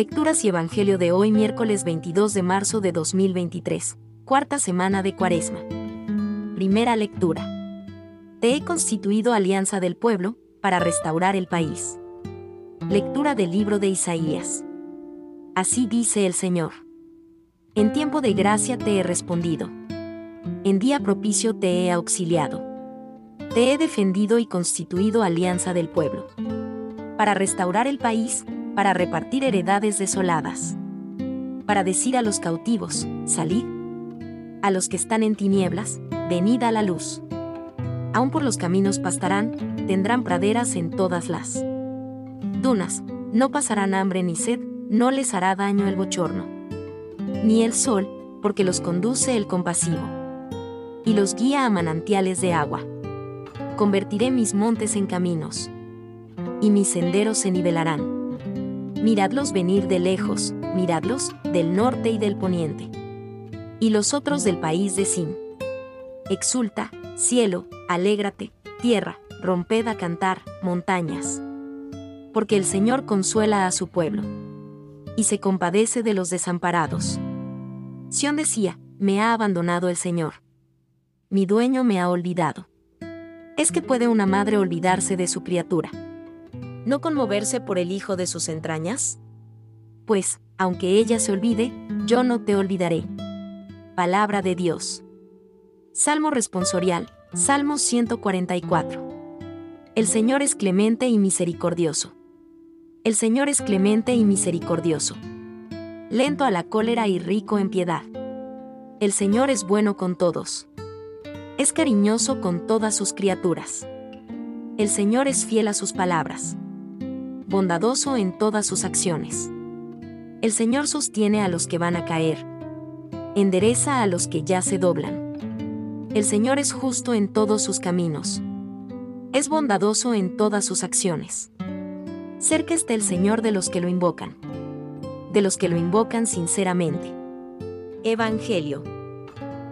Lecturas y Evangelio de hoy miércoles 22 de marzo de 2023, cuarta semana de Cuaresma. Primera lectura. Te he constituido alianza del pueblo, para restaurar el país. Lectura del libro de Isaías. Así dice el Señor. En tiempo de gracia te he respondido. En día propicio te he auxiliado. Te he defendido y constituido alianza del pueblo. Para restaurar el país, para repartir heredades desoladas. Para decir a los cautivos, salid. A los que están en tinieblas, venid a la luz. Aún por los caminos pastarán, tendrán praderas en todas las dunas, no pasarán hambre ni sed, no les hará daño el bochorno. Ni el sol, porque los conduce el compasivo. Y los guía a manantiales de agua. Convertiré mis montes en caminos. Y mis senderos se nivelarán. Miradlos venir de lejos, miradlos, del norte y del poniente. Y los otros del país de Sin. Exulta, cielo, alégrate, tierra, romped a cantar, montañas. Porque el Señor consuela a su pueblo. Y se compadece de los desamparados. Sión decía, me ha abandonado el Señor. Mi dueño me ha olvidado. ¿Es que puede una madre olvidarse de su criatura? ¿No conmoverse por el hijo de sus entrañas? Pues, aunque ella se olvide, yo no te olvidaré. Palabra de Dios. Salmo responsorial, Salmo 144. El Señor es clemente y misericordioso. El Señor es clemente y misericordioso. Lento a la cólera y rico en piedad. El Señor es bueno con todos. Es cariñoso con todas sus criaturas. El Señor es fiel a sus palabras. Bondadoso en todas sus acciones. El Señor sostiene a los que van a caer. Endereza a los que ya se doblan. El Señor es justo en todos sus caminos es bondadoso en todas sus acciones. Cerca está el Señor de los que lo invocan. De los que lo invocan sinceramente. Evangelio.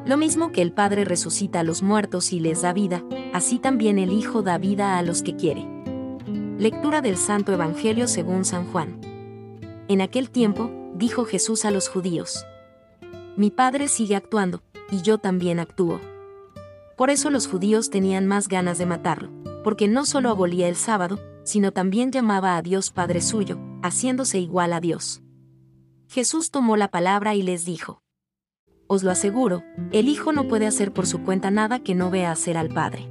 Lo mismo que el Padre resucita a los muertos y les da vida, así también el Hijo da vida a los que quiere. Lectura del Santo Evangelio según San Juan. En aquel tiempo, dijo Jesús a los judíos. Mi Padre sigue actuando, y yo también actúo. Por eso los judíos tenían más ganas de matarlo porque no solo abolía el sábado, sino también llamaba a Dios Padre suyo, haciéndose igual a Dios. Jesús tomó la palabra y les dijo, Os lo aseguro, el Hijo no puede hacer por su cuenta nada que no vea hacer al Padre.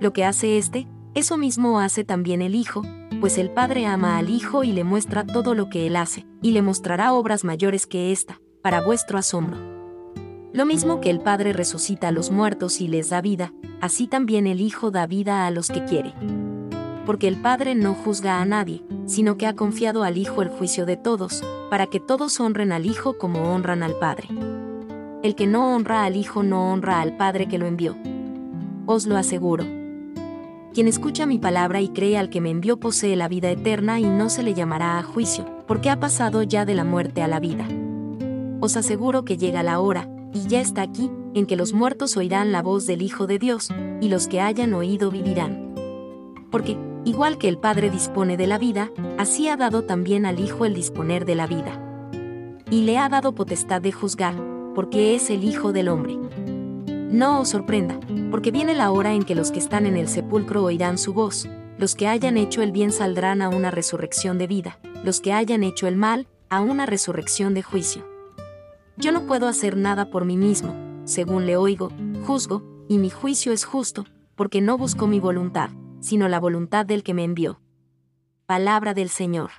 Lo que hace éste, eso mismo hace también el Hijo, pues el Padre ama al Hijo y le muestra todo lo que él hace, y le mostrará obras mayores que ésta, para vuestro asombro. Lo mismo que el Padre resucita a los muertos y les da vida, así también el Hijo da vida a los que quiere. Porque el Padre no juzga a nadie, sino que ha confiado al Hijo el juicio de todos, para que todos honren al Hijo como honran al Padre. El que no honra al Hijo no honra al Padre que lo envió. Os lo aseguro. Quien escucha mi palabra y cree al que me envió posee la vida eterna y no se le llamará a juicio, porque ha pasado ya de la muerte a la vida. Os aseguro que llega la hora, y ya está aquí, en que los muertos oirán la voz del Hijo de Dios, y los que hayan oído vivirán. Porque, igual que el Padre dispone de la vida, así ha dado también al Hijo el disponer de la vida. Y le ha dado potestad de juzgar, porque es el Hijo del Hombre. No os sorprenda, porque viene la hora en que los que están en el sepulcro oirán su voz, los que hayan hecho el bien saldrán a una resurrección de vida, los que hayan hecho el mal, a una resurrección de juicio. Yo no puedo hacer nada por mí mismo, según le oigo, juzgo, y mi juicio es justo, porque no busco mi voluntad, sino la voluntad del que me envió. Palabra del Señor.